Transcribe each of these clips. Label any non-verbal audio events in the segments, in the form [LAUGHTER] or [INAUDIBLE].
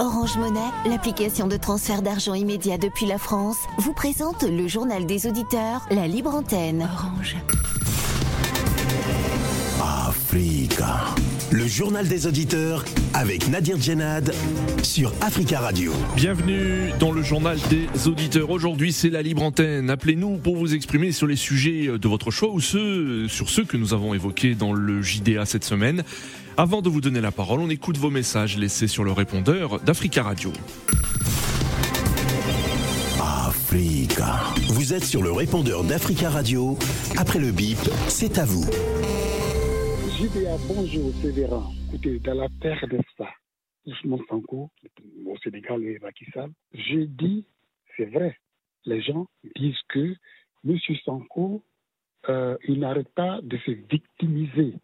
Orange Monnaie, l'application de transfert d'argent immédiat depuis la France, vous présente le journal des auditeurs, la libre antenne. Orange. Africa. Le journal des auditeurs avec Nadir Djenad sur Africa Radio. Bienvenue dans le journal des auditeurs. Aujourd'hui, c'est la libre antenne. Appelez-nous pour vous exprimer sur les sujets de votre choix ou ceux, sur ceux que nous avons évoqués dans le JDA cette semaine. Avant de vous donner la parole, on écoute vos messages laissés sur le répondeur d'Africa Radio. Africa. Vous êtes sur le répondeur d'Africa Radio. Après le bip, c'est à vous. JDA, bonjour, c'est Véran. Écoutez, dans la terre de ça, Ousmane Sanko, au Sénégal et Macky j'ai dit, c'est vrai, les gens disent que M. Sanko, euh, il n'arrête pas de se victimiser.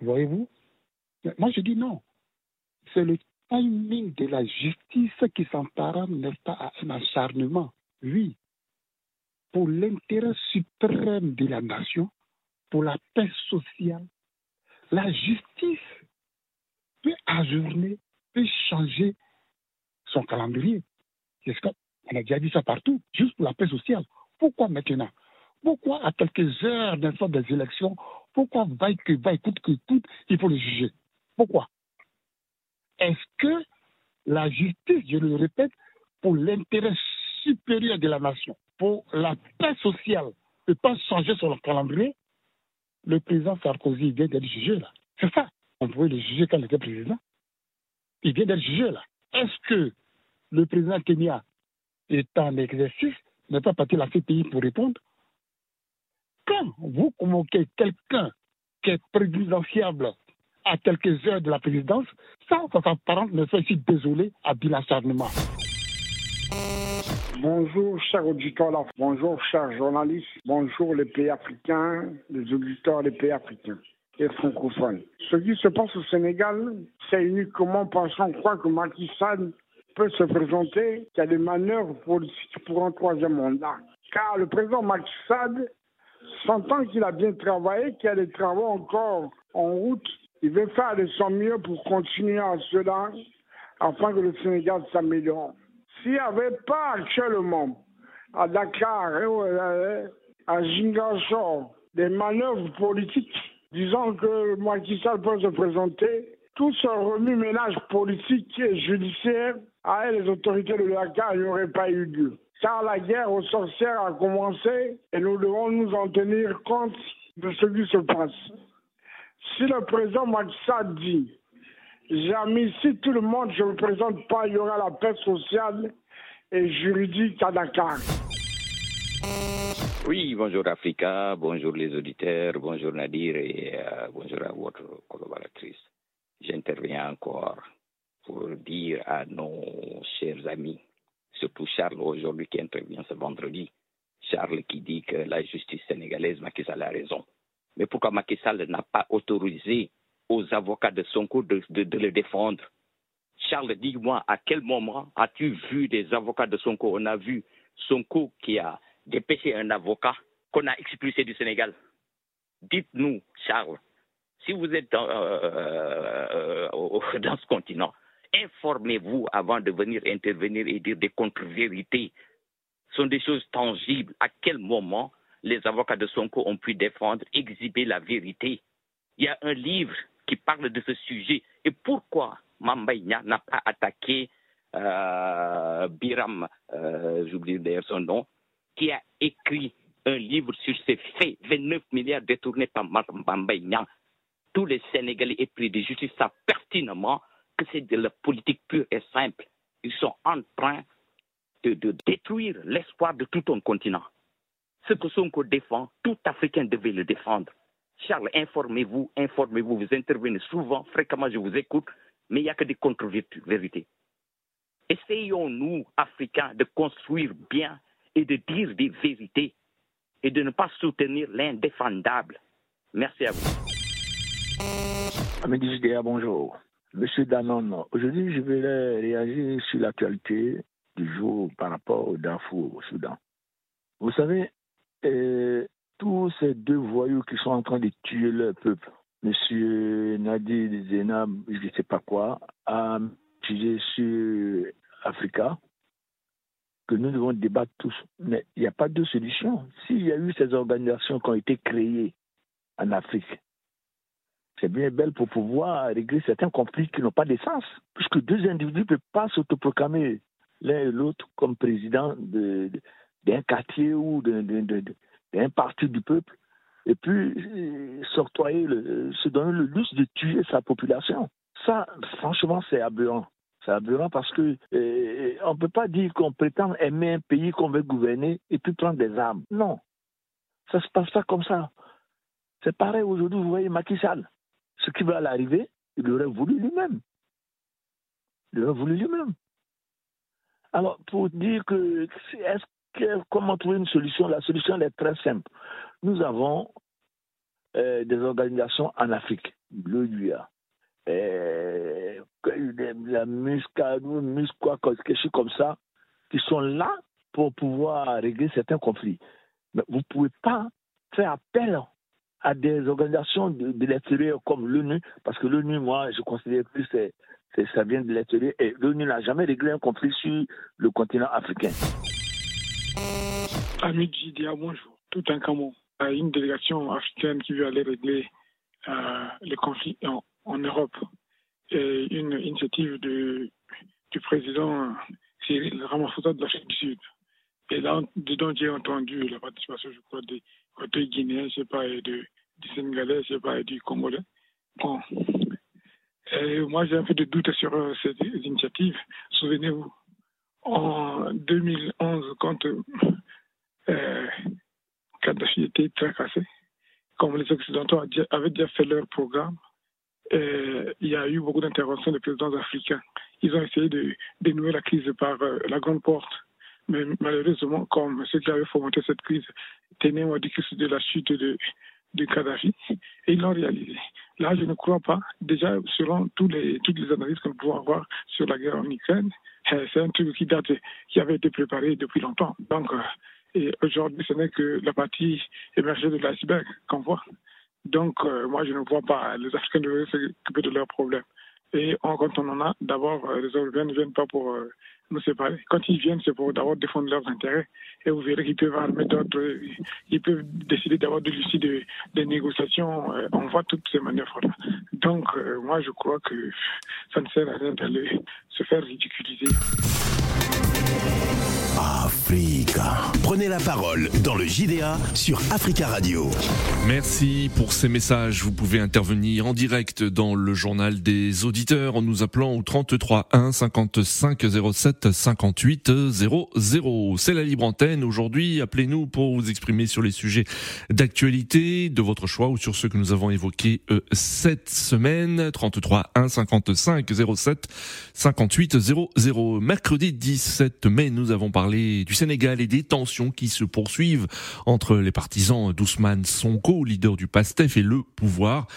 Voyez-vous? Moi, je dis non. C'est le timing de la justice qui s'empare, n'est-ce pas, à un acharnement. Oui, pour l'intérêt suprême de la nation, pour la paix sociale, la justice peut ajourner, peut changer son calendrier. On a déjà dit ça partout, juste pour la paix sociale. Pourquoi maintenant? Pourquoi à quelques heures des élections, pourquoi va que va écoute que tout, il faut le juger? Pourquoi? Est-ce que la justice, je le répète, pour l'intérêt supérieur de la nation, pour la paix sociale, ne peut pas changer son calendrier le président Sarkozy vient d'être jugé là. C'est ça. On pouvait le juger quand il était président. Il vient d'être jugé là. Est-ce que le président Kenya est en exercice, n'est pas parti la CPI pour répondre? Quand vous convoquez quelqu'un qui est présidentiable à quelques heures de la présidence, ça, ça s'apparente me fait aussi désolé à l'acharnement. Bonjour, chers auditeurs, bonjour, chers journalistes, bonjour les pays africains, les auditeurs des pays africains et francophones. Ce qui se passe au Sénégal, c'est uniquement parce qu'on croit que Macky Sall peut se présenter qu'il y a des manœuvres politiques pour un troisième mandat. Car le président Macky Sall sentant qu'il a bien travaillé, qu'il y a des travaux encore en route, il veut faire de son mieux pour continuer à cela afin que le Sénégal s'améliore. S'il n'y avait pas actuellement à Dakar, et à Zingassor, des manœuvres politiques disant que Macky Sall peut se présenter, tout ce remue-ménage politique et judiciaire à les autorités de Dakar n'aurait pas eu lieu. Car la guerre aux sorcières a commencé et nous devons nous en tenir compte de ce qui se passe. Si le président Macky dit Jamais, si tout le monde, ne me présente pas, il y aura la paix sociale et juridique à Dakar. Oui, bonjour Africa, bonjour les auditeurs, bonjour Nadir et euh, bonjour à votre collaboratrice. J'interviens encore pour dire à nos chers amis, surtout Charles aujourd'hui qui intervient ce vendredi, Charles qui dit que la justice sénégalaise, Macky Sall a raison. Mais pourquoi Macky Sall n'a pas autorisé aux avocats de son cours de, le défendre? Charles, dis-moi, à quel moment as-tu vu des avocats de Sonko? On a vu Sonko qui a dépêché un avocat qu'on a expulsé du Sénégal. Dites-nous, Charles, si vous êtes dans, euh, euh, [LAUGHS] dans ce continent, informez-vous avant de venir intervenir et dire des contre-vérités. Ce sont des choses tangibles. À quel moment les avocats de Sonko ont pu défendre, exhiber la vérité Il y a un livre qui parle de ce sujet. Et pourquoi Mambaïna n'a pas attaqué euh, Biram, euh, j'oublie d'ailleurs son nom, qui a écrit un livre sur ces faits, 29 milliards détournés par Mambaïna. Tous les Sénégalais épris de justice savent pertinemment que c'est de la politique pure et simple. Ils sont en train de détruire l'espoir de tout un continent. Ce que Sonko défend, tout Africain devait le défendre. Charles, informez-vous, informez-vous, vous intervenez souvent, fréquemment, je vous écoute, mais il n'y a que des contre-vérités. Essayons-nous, Africains, de construire bien et de dire des vérités et de ne pas soutenir l'indéfendable. Merci à vous. Amélie bonjour. Monsieur Danon, aujourd'hui, je vais réagir sur l'actualité du jour par rapport au Darfour, au Soudan. Vous savez, euh, tous ces deux voyous qui sont en train de tuer leur peuple, Monsieur Nadir Zenab, je ne sais pas quoi, a sujet sur Africa que nous devons débattre tous. Mais il n'y a pas de solution. S'il y a eu ces organisations qui ont été créées en Afrique, c'est bien belle pour pouvoir régler certains conflits qui n'ont pas de sens. Puisque deux individus ne peuvent pas s'autoproclamer l'un et l'autre comme président d'un quartier ou d'un parti du peuple et puis euh, s'octroyer, se donner le luxe de tuer sa population. Ça, franchement, c'est aberrant. C'est aberrant parce que euh, on ne peut pas dire qu'on prétend aimer un pays qu'on veut gouverner et puis prendre des armes. Non. Ça se passe pas comme ça. C'est pareil aujourd'hui, vous voyez Macky Sall. Ce qui va l'arriver, il aurait voulu lui-même. Il aurait voulu lui-même. Alors, pour dire que, est-ce comment trouver une solution? La solution est très simple. Nous avons euh, des organisations en Afrique, le UA, euh, la MUSCA, MUSCA, quelque chose comme ça, qui sont là pour pouvoir régler certains conflits. Mais vous ne pouvez pas faire appel à des organisations de, de l'extérieur comme l'ONU, parce que l'ONU, moi, je considère que ça vient de l'extérieur, et l'ONU n'a jamais réglé un conflit sur le continent africain. Ami Gidia, bonjour. Tout un camon. Une délégation africaine qui veut aller régler euh, les conflits en, Europe. Et une initiative du président Cyril Ramaphosa de l'Afrique du Sud. Et là, dedans, j'ai entendu la participation, je crois, des côté guinéen, je sais pas, et de, du Sénégalais, je sais pas, et du Congolais. Bon. Et moi, j'ai un peu de doute sur euh, cette initiative. Souvenez-vous, en 2011, quand euh, Kadhafi était très cassé, comme les Occidentaux avaient déjà fait leur programme, euh, il y a eu beaucoup d'interventions des présidents africains. Ils ont essayé de dénouer la crise par euh, la grande porte. Mais malheureusement, comme ceux qui avaient fomenté cette crise tenaient au de la chute de, de Kadhafi, et ils l'ont réalisé. Là, je ne crois pas. Déjà, selon tous les, toutes les analyses que nous pouvons avoir sur la guerre en Ukraine, euh, c'est un truc qui date, qui avait été préparé depuis longtemps. Donc, euh, et aujourd'hui, ce n'est que la partie émergée de l'iceberg qu'on voit. Donc, euh, moi, je ne vois pas les Africains devraient s'occuper de leurs problèmes. Et quand on en a, d'abord, les Européens ne viennent pas pour Quand ils viennent, c'est pour d'abord défendre leurs intérêts. Et vous verrez qu'ils peuvent armer d'autres, ils peuvent décider d'avoir de l'issue des, des négociations. Euh, on voit toutes ces manœuvres-là. Donc, euh, moi, je crois que ça ne sert à rien d'aller se faire ridiculiser. Prenez la parole dans le JDA sur Africa Radio. Merci pour ces messages. Vous pouvez intervenir en direct dans le journal des auditeurs en nous appelant au 33 1 55 07 58 00. C'est la libre antenne. Aujourd'hui, appelez-nous pour vous exprimer sur les sujets d'actualité de votre choix ou sur ceux que nous avons évoqués euh, cette semaine. 33 1 55 07 58 00. Mercredi 17 mai, nous avons parlé du Sénégal et des tensions qui se poursuivent entre les partisans d'Ousmane Sonko, leader du PASTEF, et le pouvoir.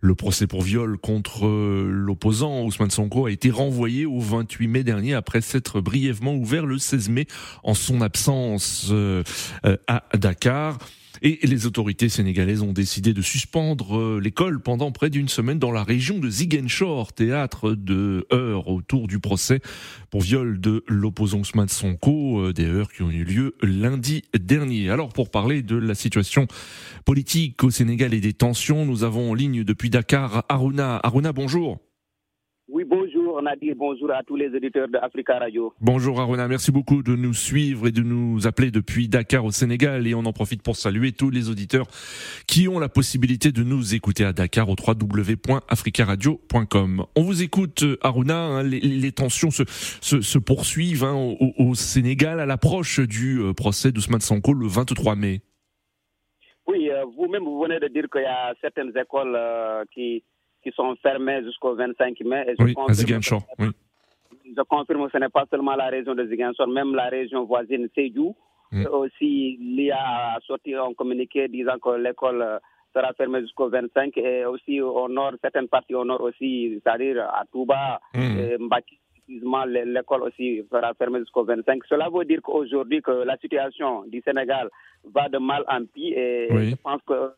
Le procès pour viol contre euh, l'opposant Ousmane Sonko a été renvoyé au 28 mai dernier après s'être brièvement ouvert le 16 mai en son absence euh, euh, à Dakar. Et les autorités sénégalaises ont décidé de suspendre euh, l'école pendant près d'une semaine dans la région de Ziguinchor, théâtre de heurts autour du procès pour viol de l'opposant Ousmane Sonko, euh, des heurts qui ont eu lieu lundi dernier. Alors pour parler de la situation politique au Sénégal et des tensions, nous avons en ligne depuis Dakar Aruna. Aruna, bonjour. Oui, bonjour Nadir, bonjour à tous les auditeurs de Africa Radio. Bonjour Aruna, merci beaucoup de nous suivre et de nous appeler depuis Dakar au Sénégal et on en profite pour saluer tous les auditeurs qui ont la possibilité de nous écouter à Dakar au www.africaradio.com. On vous écoute Aruna, hein, les, tensions se, se, poursuivent hein, au, Sénégal à l'approche du euh, procès d'Ousmane Sanko le 23 mai. Oui, euh, vous-même vous venez de dire qu'il y a certaines écoles euh, qui qui sont fermés jusqu'au 25 mai. Et je oui, à Ziguinchor, oui. Je confirme que ce n'est pas seulement la région de Ziguinchor, même la région voisine Seyou. Mm. Aussi, l'IA a sorti un communiqué disant que l'école euh, sera fermée jusqu'au 25 et aussi au nord, certaines parties au nord aussi, c'est-à-dire à Touba, mm. et Mbaki, l'école aussi sera fermée jusqu'au 25. Cela veut dire qu'aujourd'hui que la situation du Sénégal va de mal en pis et je pense que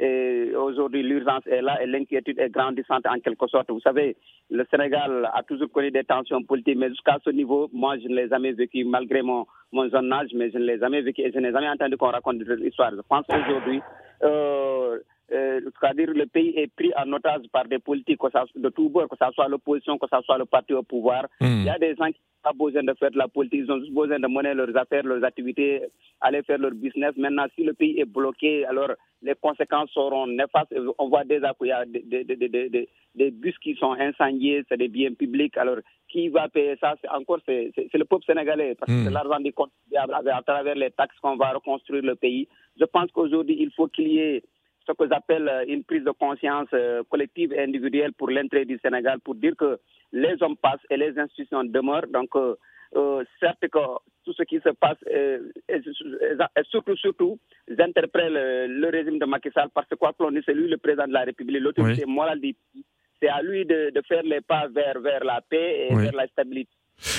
Et aujourd'hui, l'urgence est là et l'inquiétude est grandissante en quelque sorte. Vous savez, le Sénégal a toujours connu des tensions politiques, mais jusqu'à ce niveau, moi, je ne les ai jamais vécues malgré mon, mon jeune âge, mais je ne les ai jamais vécues et je n'ai jamais entendu qu'on raconte de l'histoire. Je pense aujourd'hui, euh, euh, c'est-à-dire le pays est pris en otage par des politiques que ça, de tout bord, que ce soit l'opposition, que ce soit le parti au pouvoir. Hmm. Il y a des gens qui n'ont pas besoin de faire de la politique, ils ont juste besoin de mener leurs affaires, leurs activités, aller faire leur business. Maintenant, si le pays est bloqué, alors les conséquences seront néfastes. On voit déjà qu'il y a des, des, des, des, des bus qui sont incendiés, c'est des biens publics. Alors, qui va payer ça? C'est encore c'est le peuple sénégalais, parce que Hmm. c'est l'argent des contribuables à travers les taxes qu'on va reconstruire le pays. Je pense qu'aujourd'hui, il faut qu'il y ait ce que j'appelle euh, une prise de conscience euh, collective et individuelle pour l'entrée du Sénégal, pour dire que les hommes passent et les institutions demeurent. Donc, euh, euh, certes que tout ce qui se passe, euh, et, et surtout, surtout, j'interprète le, le régime de Macky Sall parce que quoi que l'on dise, c'est lui le président de la République, l'autorité morale du pays. C'est à lui de, de faire les pas vers, vers la paix et Oui. vers la stabilité.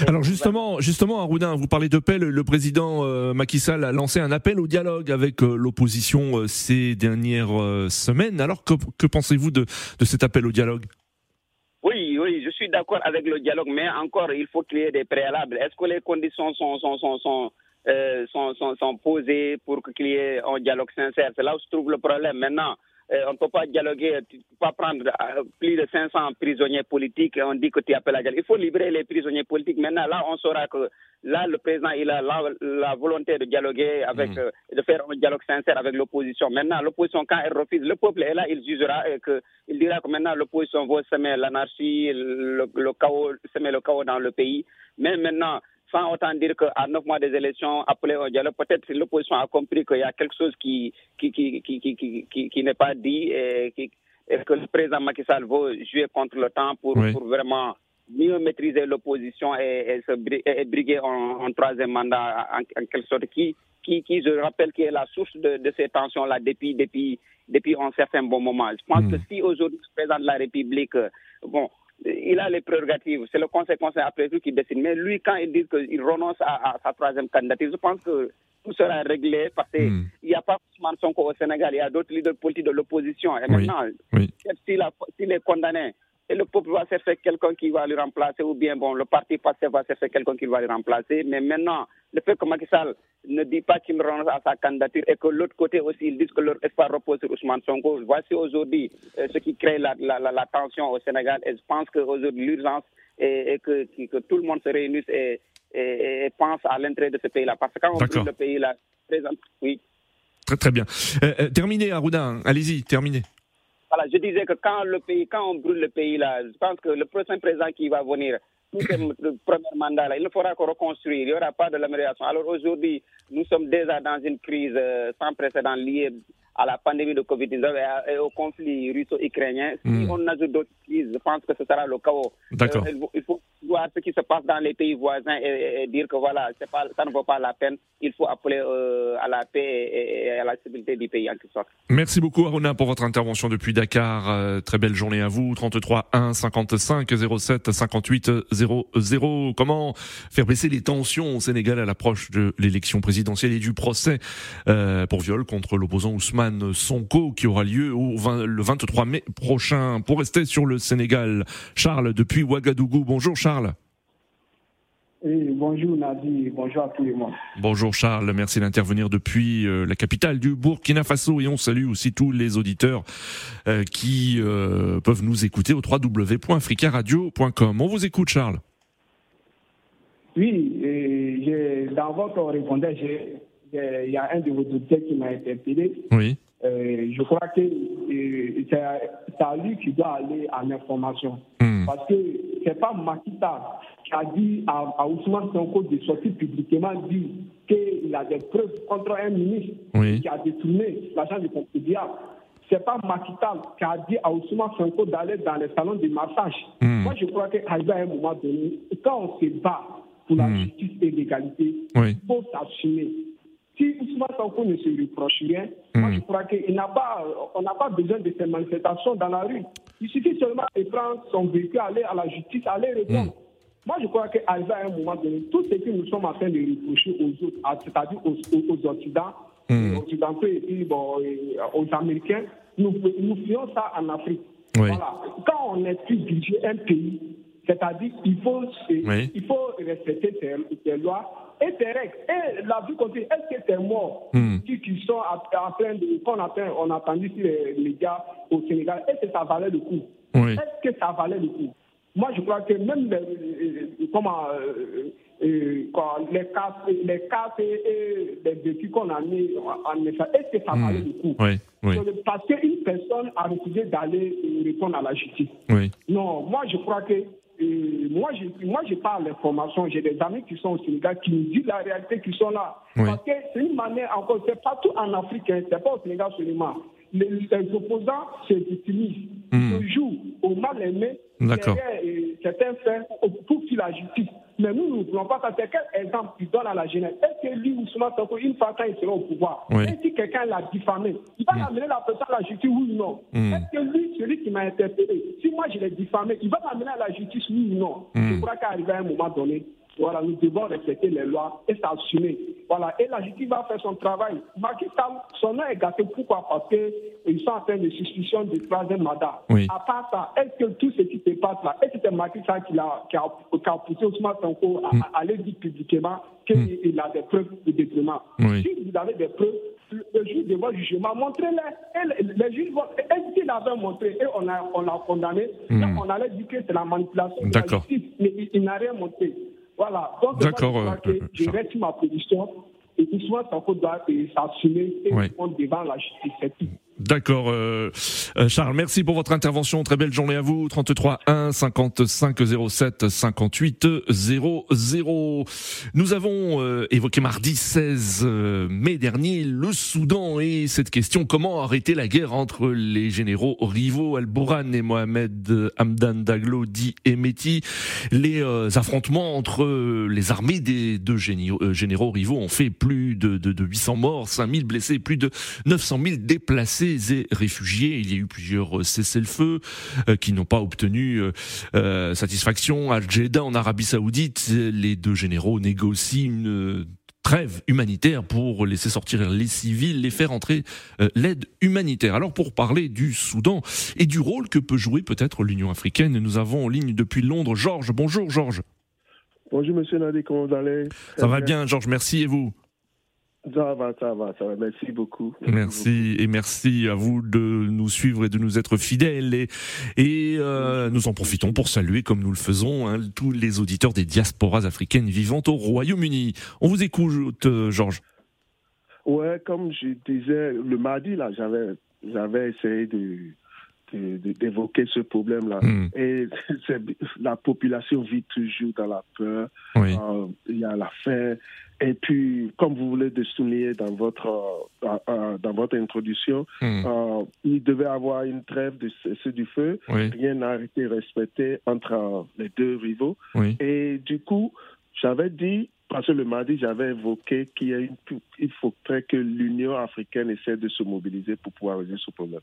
Alors justement, justement, Arruda, vous parlez de paix. Le, président euh, Macky Sall a lancé un appel au dialogue avec euh, l'opposition euh, ces dernières euh, semaines. Alors que, que pensez-vous de, de cet appel au dialogue? Oui, oui, je suis d'accord avec le dialogue, mais encore, il faut qu'il y ait des préalables. Est-ce que les conditions sont, sont, sont, sont, sont, sont, posées pour qu'il y ait un dialogue sincère? C'est là où se trouve le problème. Maintenant, on ne peut pas dialoguer, tu ne peux pas prendre euh, plus de 500 prisonniers politiques et on dit que tu appelles à dialogue. Il faut libérer les prisonniers politiques. Maintenant, là, on saura que là, le président, il a la, la volonté de dialoguer avec, euh, de faire un dialogue sincère avec l'opposition. Maintenant, l'opposition, quand elle refuse, le peuple est là, il jugera et que, il dira que maintenant l'opposition va semer l'anarchie, le, le chaos, semer le chaos dans le pays. Mais maintenant, sans autant dire qu'à neuf mois des élections, appeler au dialogue, peut-être l'opposition a compris qu'il y a quelque chose qui, qui, qui, qui, qui, n'est pas dit et, et que le président Macky Sall veut jouer contre le temps pour, Oui. pour vraiment mieux maîtriser l'opposition et, et, se et- briguer un troisième mandat en, en quelque sorte qui, qui, qui, je rappelle, qui est la source de, de ces tensions-là depuis, depuis, depuis un certain bon moment. Je pense Mm. que si aujourd'hui le président de la République, euh, bon, il a les prérogatives, c'est le conseil conseil après tout qui décide. Mais lui, quand il dit qu'il renonce à, à sa troisième candidature, je pense que tout sera réglé parce qu'il Hmm. n'y a pas Ousmane Sonko au Sénégal, il y a d'autres leaders politiques de l'opposition. Et maintenant, Oui. s'il a- s'il est condamné, et le peuple va chercher quelqu'un qui va le remplacer, ou bien bon, le parti passé va chercher quelqu'un qui va le remplacer. Mais maintenant, le fait que Macky Sall ne dit pas qu'il renonce à sa candidature et que l'autre côté aussi, ils disent que leur espoir repose sur Ousmane Sonko, voici aujourd'hui euh, ce qui crée la, la, la, la tension au Sénégal. Et je pense qu'aujourd'hui, l'urgence est, est que, que, que tout le monde se réunisse et, et, et pense à l'entrée de ce pays-là. Parce que quand on le pays-là, présente, oui. Très très bien. Euh, euh, terminez, Arruda. Allez-y, terminez. Voilà, je disais que quand le pays, quand on brûle le pays là, je pense que le prochain président qui va venir, tout [COUGHS] est le premier mandat là, il ne faudra que reconstruire, il n'y aura pas de l'amélioration. Alors aujourd'hui, nous sommes déjà dans une crise euh, sans précédent liée à la pandémie de Covid-19 et, au conflit russo-ukrainien. Si Mm. on ajoute d'autres crises, je pense que ce sera le chaos. D'accord. Euh, il faut voir ce qui se passe dans les pays voisins et, dire que voilà, ça ne vaut pas la peine. Il faut appeler euh, à la paix et, à la stabilité du pays en quelque. Merci beaucoup Aruna pour votre intervention depuis Dakar. Euh, très belle journée à vous. 33 1 55 07 58 00. Comment faire baisser les tensions au Sénégal à l'approche de l'élection présidentielle et du procès euh, pour viol contre l'opposant Ousmane Sonko qui aura lieu au 20 le 23 mai prochain? Pour rester sur le Sénégal, Charles depuis Ouagadougou. Bonjour Charles. Oui, bonjour Nadi, bonjour à tout le monde. Bonjour Charles, merci d'intervenir depuis euh, la capitale du Burkina Faso et on salue aussi tous les auditeurs euh, qui euh, peuvent nous écouter au www.africaradio.com. On vous écoute Charles. Oui, et dans votre répondeur, il y a un de vos auditeurs qui m'a interpellé. Oui. Je crois que c'est à lui qui doit aller en information. Hmm. Parce que c'est pas Makita qui a dit à, à Ousmane Sonko de sortir publiquement dire qu'il a des preuves contre un ministre Oui. qui a détourné l'argent du contribuable. C'est pas Makita qui a dit à Ousmane Sonko d'aller dans les salons de massage. Hmm. Moi, je crois qu'à un moment donné, quand on se bat pour la Hmm. justice et l'égalité, Oui. il faut s'assumer. Si Ousmane Sonko ne se reproche rien, moi Hmm. je crois qu'il n'a pas, on n'a pas besoin de ces manifestations dans la rue. Il suffit seulement de prendre son véhicule, aller à la justice, aller répondre. Moi je crois qu'arrivé à un moment donné, tout ce que nous sommes en train de reprocher aux autres, c'est-à-dire aux, aux- aux Occidents, Hmm. aux Occidentaux et puis bon, et aux Américains, nous, nous faisons ça en Afrique. Voilà. Quand on est plus dirigé un pays, c'est-à-dire qu'il faut, il faut respecter ses, lois et règles. Et la vie continue. Est-ce que c'est morts hmm. qui, qui, sont en train de. Qu'on on a entendu sur les médias au Sénégal, est-ce que ça valait le coup? Est-ce que ça valait le coup? Moi, je crois que même les, comment, euh, euh, les cas, les cas et les défis qu'on a mis en effet, est-ce que ça valait hmm. le coup? Oui, oui. Parce qu'une personne a refusé d'aller répondre à la justice. Non, moi, je crois que moi, je, moi, je parle d'information. J'ai des amis qui sont au Sénégal qui nous disent la réalité, qui sont là. Parce que c'est une manière, encore, c'est partout en Afrique, hein, c'est pas au Sénégal seulement. Les, les opposants se victimisent, mmh. se jouent au mal aimé, derrière certains faits pour qu'il la justice. Mais nous, nous ne voulons pas ça. C'est quel exemple il donne à la jeunesse Est-ce que lui, Ousmane Sonko, une fois quand il sera au pouvoir, oui. et si quelqu'un l'a diffamé, il va mmh. amener la personne à la justice, oui ou non? Mmh. Est-ce que lui, celui qui m'a interpellé, si moi je l'ai diffamé, il va m'amener à la justice, oui ou non? Mmh. Je crois qu'arrivé à un moment donné, voilà, nous devons respecter les lois et s'assumer. Voilà, et la justice va faire son travail. Macky Sall, son nom est gâté. Pourquoi? Parce qu'ils sont en train de suspicion de troisième mandat. Oui. À part ça, est-ce que tout ce qui se passe là, est-ce que c'est Macky Sall qui a, qui qui a poussé Ousmane Sonko à, mm. à, aller dire publiquement qu'il mm. a des preuves de détriment oui. Si vous avez des preuves, le juge de votre jugement, montrez-les. Et les juges vont, est-ce qu'il avait montré et on l'a on a condamné, mm. on allait dire que c'est la manipulation justice, mais il, il n'a rien montré. Voilà. Donc, D'accord. Je, euh, je reste ma position et Ousmane Sanko doit s'assumer et répondre devant la justice. D'accord, euh, euh, Charles, merci pour votre intervention. Très belle journée à vous. 33 1 55 07 58 00. Nous avons euh, évoqué mardi 16 euh, mai dernier le Soudan et cette question comment arrêter la guerre entre les généraux rivaux? Al-Bourhan et Mohamed Hamdan Daglo dit Emeti. Les affrontements entre les armées des deux généraux, rivaux ont fait plus de, de, de 800 morts, 5000 blessés, plus de 900 000 déplacés et réfugiés. Il y a eu plusieurs euh, cessez-le-feu euh, qui n'ont pas obtenu euh, satisfaction. À Jeddah, en Arabie Saoudite, les deux généraux négocient une trêve humanitaire pour laisser sortir les civils, les faire entrer l'aide humanitaire. Alors pour parler du Soudan et du rôle que peut jouer peut-être l'Union africaine, nous avons en ligne depuis Londres Georges. Bonjour Georges. Bonjour Monsieur Nadé, comment vous allez? Ça va bien Georges, merci et vous? Ça va, ça va, ça va. Merci beaucoup. Merci, et merci à vous de nous suivre et de nous être fidèles. Et, et euh, nous en profitons pour saluer, comme nous le faisons, hein, tous les auditeurs des diasporas africaines vivant au Royaume-Uni. On vous écoute, euh, Georges. Ouais, comme je disais, le mardi, là, j'avais, j'avais essayé de d'évoquer ce problème-là. Hmm. Et [LAUGHS] la population vit toujours dans la peur. Oui. Euh, il y a la faim. Et puis, comme vous voulez de souligner dans votre, euh, euh, dans votre introduction, hmm. il devait avoir une trêve de cessez du feu. Oui. Rien n'a été respecté entre les deux rivaux. Oui. Et du coup, j'avais dit parce que le mardi, j'avais évoqué qu'il faudrait que l'Union africaine essaie de se mobiliser pour pouvoir résoudre ce problème.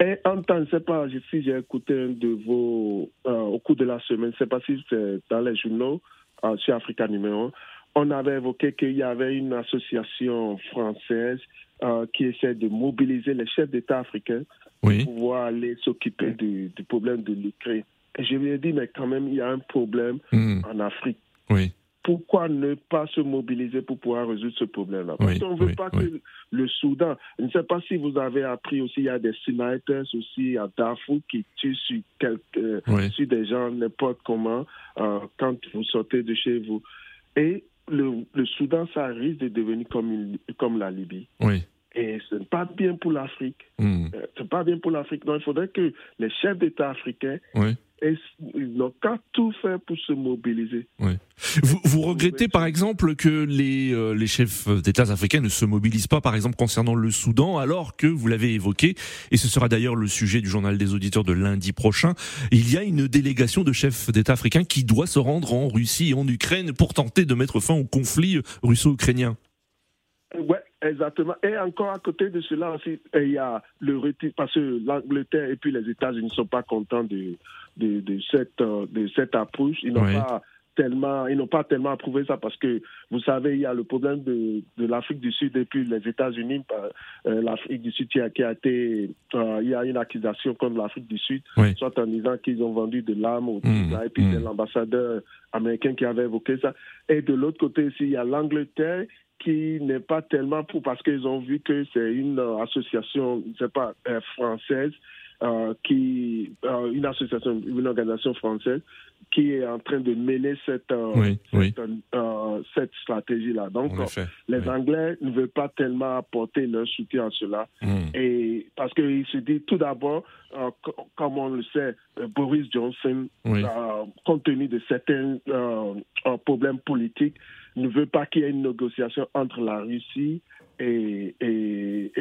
Et en temps, je ne sais pas si j'ai écouté un de vos, euh, au cours de la semaine, je ne sais pas si c'est dans les journaux, euh, sur Africa numéro on avait évoqué qu'il y avait une association française euh, qui essaie de mobiliser les chefs d'État africains oui. pour pouvoir aller s'occuper du, du, problème de l'Ukraine. Et je lui ai dit, mais quand même, il y a un problème mmh. en Afrique. Oui pourquoi ne pas se mobiliser pour pouvoir résoudre ce problème-là? Parce oui, qu'on ne veut oui, pas oui. que le Soudan, je ne sais pas si vous avez appris aussi, il y a des snipers aussi à Darfour qui tuent sur, quelques, oui. sur des gens n'importe comment euh, quand vous sortez de chez vous. Et le, le, Soudan, ça risque de devenir comme, une, comme la Libye. Oui. Et ce n'est pas bien pour l'Afrique. Mmh. Euh, ce n'est pas bien pour l'Afrique. Donc, il faudrait que les chefs d'État africains oui. n'ont qu'à tout faire pour se mobiliser. Oui. Vous, vous regrettez par exemple que les, euh, les chefs d'État africains ne se mobilisent pas, par exemple, concernant le Soudan, alors que, vous l'avez évoqué, et ce sera d'ailleurs le sujet du journal des auditeurs de lundi prochain, il y a une délégation de chefs d'État africains qui doit se rendre en Russie et en Ukraine pour tenter de mettre fin au conflit russo-ukrainien. Ouais, exactement. Et encore à côté de cela aussi, il y a le retire, parce que l'Angleterre et puis les États-Unis ne sont pas contents de, de, de, cette, de cette approche. Ils n'ont Oui. pas tellement, ils n'ont pas tellement approuvé ça parce que vous savez, il y a le problème de, de l'Afrique du Sud et puis les États-Unis. Euh, L'Afrique du Sud qui a, qui a été, euh, il y a une accusation contre l'Afrique du Sud, soit en disant qu'ils ont vendu de l'arme ou mmh, et puis c'est mmh. l'ambassadeur américain qui avait évoqué ça. Et de l'autre côté aussi, il y a l'Angleterre qui n'est pas tellement pour parce qu'ils ont vu que c'est une association, je sais pas, française euh, qui, euh, une association, une organisation française qui est en train de mener cette, euh, cette, stratégie-là. Donc, les Anglais ne veulent pas tellement apporter leur soutien à cela. Hmm. Et parce qu'ils se disent tout d'abord, comme on le sait, Boris Johnson, compte tenu de certains problèmes politiques, ne veut pas qu'il y ait une négociation entre la Russie et, et, et,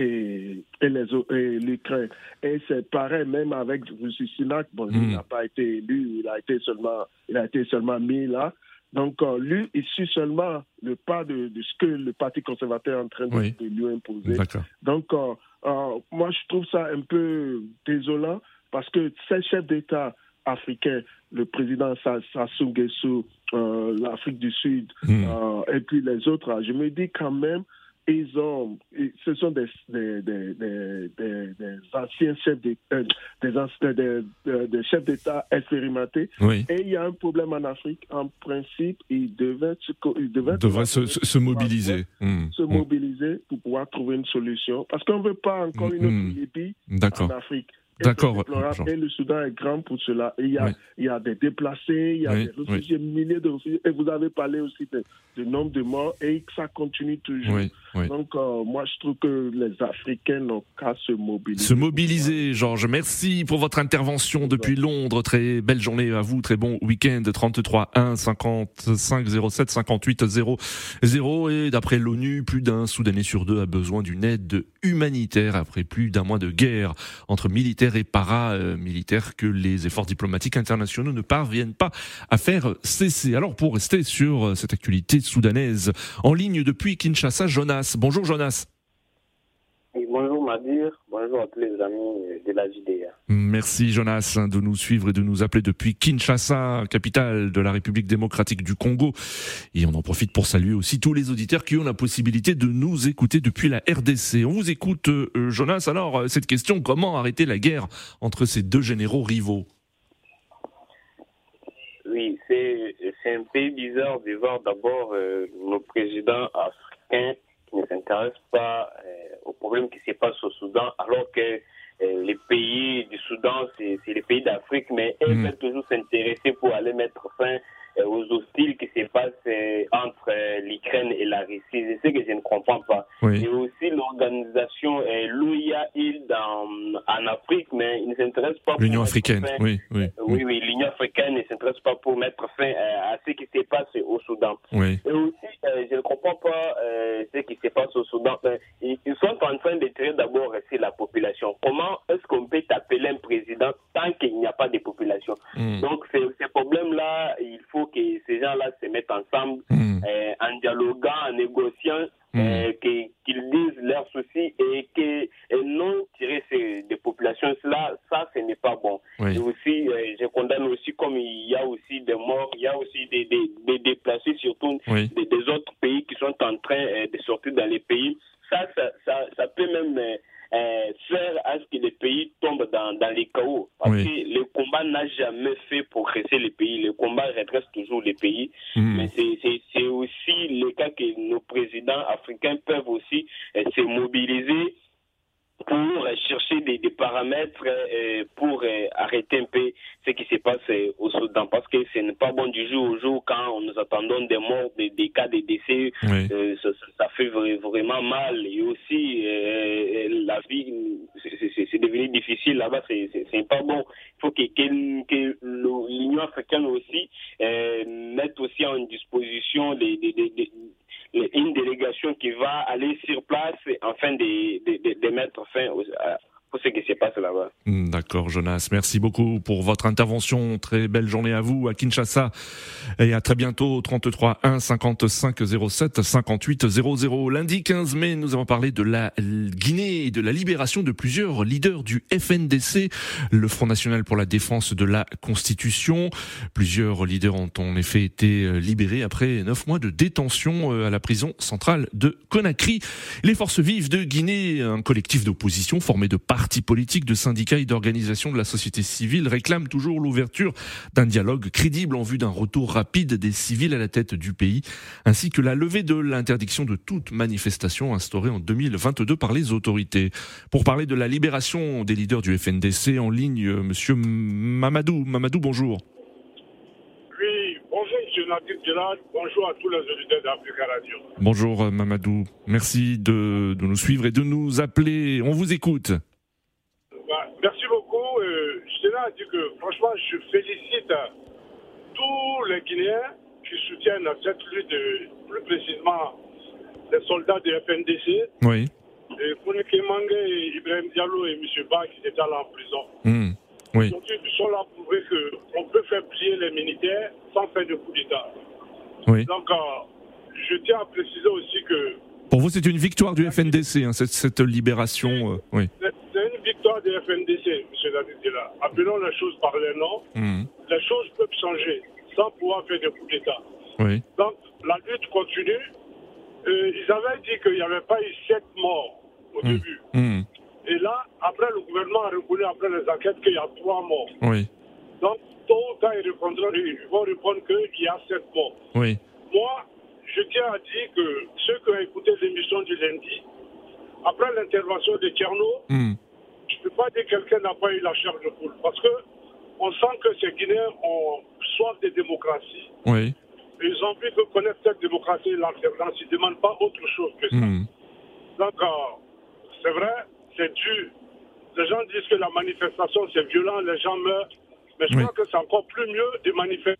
et l'Ukraine. Et c'est pareil même avec Russie Sunak. Bon, il hmm. n'a pas été élu, il a été seulement, il a été seulement mis là. Donc, euh, lui, il suit seulement le pas de, de, ce que le Parti conservateur est en train de, lui imposer. Donc, euh, euh, moi, je trouve ça un peu désolant parce que ces chefs d'État africains, le président Sassou Nguesso, l'Afrique du Sud, hmm. et puis les autres, je me dis quand même, ils ont, ce sont des, des, des, des anciens chefs euh, des, chefs d'État expérimentés. Et il y a un problème en Afrique. En principe, ils devaient, ils devaient, se, se, mobiliser. Hmm. Se mobiliser pour pouvoir trouver une solution. Parce qu'on ne veut pas encore une autre. Libye en Afrique. D'accord. Et le Soudan est grand pour cela. Il y a, il y a des déplacés, il y a des réfugiés, milliers de réfugiés. Et vous avez parlé aussi du nombre de morts et ça continue toujours. Donc, euh, moi, je trouve que les Africains n'ont qu'à se mobiliser. Se mobiliser, Georges. Merci pour votre intervention depuis Londres. Très belle journée à vous. Très bon week-end. 33 1 55 07 58 00. Et d'après l'ONU, plus d'un Soudanais sur deux a besoin d'une aide humanitaire après plus d'un mois de guerre entre militaires et paramilitaires que les efforts diplomatiques internationaux ne parviennent pas à faire cesser. Alors pour rester sur cette actualité soudanaise, en ligne depuis Kinshasa, Jonas. Bonjour Jonas. Bonjour à tous les amis de la JDA. Merci Jonas de nous suivre et de nous appeler depuis Kinshasa, capitale de la République démocratique du Congo. Et on en profite pour saluer aussi tous les auditeurs qui ont la possibilité de nous écouter depuis la RDC. On vous écoute euh, Jonas. Alors euh, cette question, comment arrêter la guerre entre ces deux généraux rivaux? Oui, c'est un peu bizarre de voir d'abord euh, nos présidents africains qui ne s'intéressent pas au problème qui se passe au Soudan alors que euh, les pays du Soudan, c'est les pays d'Afrique, mais elles mm. veulent toujours s'intéresser pour aller mettre fin euh, aux hostiles qui se passent euh, entre l'Ukraine et la Russie. C'est ce que je ne comprends pas. Et aussi l'organisation l'OIA en Afrique, mais ils ne s'intéressent pas. L'Union africaine, oui, oui. oui, oui, l'Union africaine ne s'intéresse pas pour mettre fin à ce qui se passe au Soudan. Oui. Et aussi, je ne comprends pas ce qui se passe au Soudan. Ils sont en train de tirer d'abord c'est la population. Comment est-ce qu'on peut appeler un président tant qu'il n'y a pas de population? Hmm. Donc, ces, problèmes-là, il faut que ces gens-là se mettent ensemble hmm. euh, en dialoguant, en négociant, euh, qu'ils disent leurs soucis et que non tirer ces, des populations. Cela, ça, ce n'est pas bon. Et aussi, euh, je condamne aussi, comme il y a aussi des morts, il y a aussi des, des, déplacés, surtout des, des, autres pays qui sont en train de sortir dans les pays. Ça, ça, ça, ça peut même euh, faire à ce que les pays tombent dans, dans les chaos. Parce que le combat n'a jamais fait progresser les pays. Le combat redresse toujours les pays. Hmm. Mais c'est aussi le cas que nos présidents africains peuvent aussi euh, se mobiliser pour chercher des, des paramètres euh, pour euh, arrêter un peu ce qui se passe euh, au Soudan. Parce que ce n'est pas bon du jour au jour quand nous attendons des morts, des, des cas de décès. Ça, ça, fait vraiment mal. Et aussi, la vie, c'est devenu difficile là-bas. C'est pas bon. Il faut que, que, que l'Union africaine aussi mette aussi en disposition des, des, des une délégation qui va aller sur place afin de, de, de, mettre fin ce qui là-bas. Hmm, d'accord, Jonas. Merci beaucoup pour votre intervention. Très belle journée à vous à Kinshasa. Et à très bientôt, 33 1 55 07 58 00. Lundi 15 mai, nous avons parlé de la Guinée et de la libération de plusieurs leaders du FNDC, le Front National pour la défense de la Constitution. Plusieurs leaders ont en effet été euh, libérés après neuf mois de détention euh, à la prison centrale de Conakry. Les forces vives de Guinée, un collectif d'opposition formé de partis politiques, de syndicats et d'organisations de la société civile, réclament toujours l'ouverture d'un dialogue crédible en vue d'un retour rapide des civils à la tête du pays, ainsi que la levée de l'interdiction de toute manifestation instaurée en 2022 par les autorités. Pour parler de la libération des leaders du FNDC, en ligne, monsieur Mamadou. Mamadou, bonjour. Oui, bonjour, monsieur Nadir Gérard. Bonjour à tous les auditeurs d'Africa Radio. Bonjour, Mamadou. Merci de, de, nous suivre et de nous appeler. On vous écoute. À dire que, franchement, je félicite tous les Guinéens qui soutiennent cette lutte, plus précisément les soldats de FNDC. Oui. Et Kouneke Mangé, Ibrahim Diallo et M. Ba qui étaient là en prison. Hmm. Oui. Aujourd'hui, ils sont là pour prouver qu'on peut faire plier les militaires sans faire de coup d'État. Oui. Donc, euh, je tiens à préciser aussi que. Pour vous, c'est une victoire du FNDC, hein, cette, cette, libération. Euh, oui. C'est du FNDC, M. Dadidila. Appelons les choses par les noms. Hmm. Les choses peuvent changer sans pouvoir faire de coup d'État. Oui. Donc, la lutte continue. Euh, ils avaient dit qu'il n'y avait pas eu sept morts au Hmm. début. Hmm. Et là, après, le gouvernement a reconnu, après les enquêtes, qu'il y a trois morts. Oui. Donc, tôt ou tard, ils, ils vont répondre qu'il y a sept morts. Oui. Moi, je tiens à dire que ceux qui ont écouté l'émission du lundi, après l'intervention de Tcherno, Hmm. Ne peux pas dire que quelqu'un n'a pas eu la chair de poule. Parce que on sent que ces Guinéens ont soif de démocratie. Oui. Ils ont envie de connaître cette démocratie et l'alternance. Ils ne demandent pas autre chose que ça. Hmm. Donc, euh, c'est vrai, c'est dur. Les gens disent que la manifestation, c'est violent, les gens meurent. Mais je Oui. crois que c'est encore plus mieux de manifester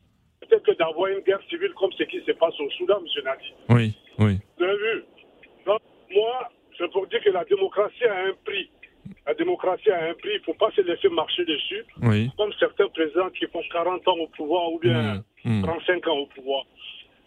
que d'avoir une guerre civile comme ce qui se passe au Soudan, M. Nadi. Oui. Oui. Vous avez vu? Donc, moi, c'est pour dire que la démocratie a un prix. La démocratie a un prix, il ne faut pas se laisser marcher dessus. Oui. Comme certains présidents qui font 40 ans au pouvoir ou bien Hmm. 35 ans au pouvoir.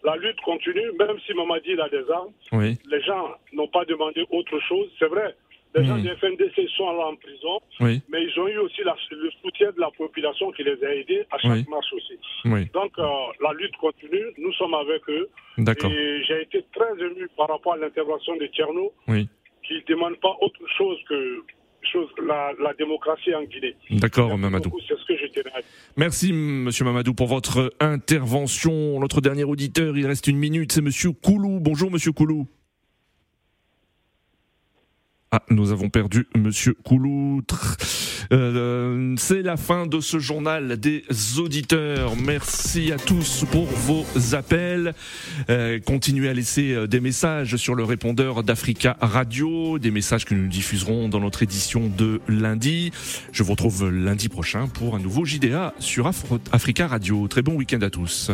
La lutte continue, même si Mamadi a des armes. Oui. Les gens n'ont pas demandé autre chose. C'est vrai, les gens Hmm. du FNDC sont là en prison, Oui. mais ils ont eu aussi la- le soutien de la population qui les a aidés à chaque Oui. marche aussi. Oui. Donc, euh, la lutte continue, nous sommes avec eux. Et j'ai été très ému par rapport à l'intervention de Tcherno, qui ne demande pas autre chose que chose, la, la démocratie en Guinée. D'accord, Mamadou. C'est ce que je tenais à dire. Merci, Monsieur Mamadou, pour votre intervention. Notre dernier auditeur, il reste une minute, c'est Monsieur Koulou. Bonjour, Monsieur Koulou. Ah, nous avons perdu Monsieur Koulou. Tr- Euh, c'est la fin de ce journal des auditeurs. Merci à tous pour vos appels. Euh, continuez à laisser euh, des messages sur le répondeur d'Africa Radio, des messages que nous diffuserons dans notre édition de lundi. Je vous retrouve lundi prochain pour un nouveau JDA sur Africa Radio. Très bon week-end à tous.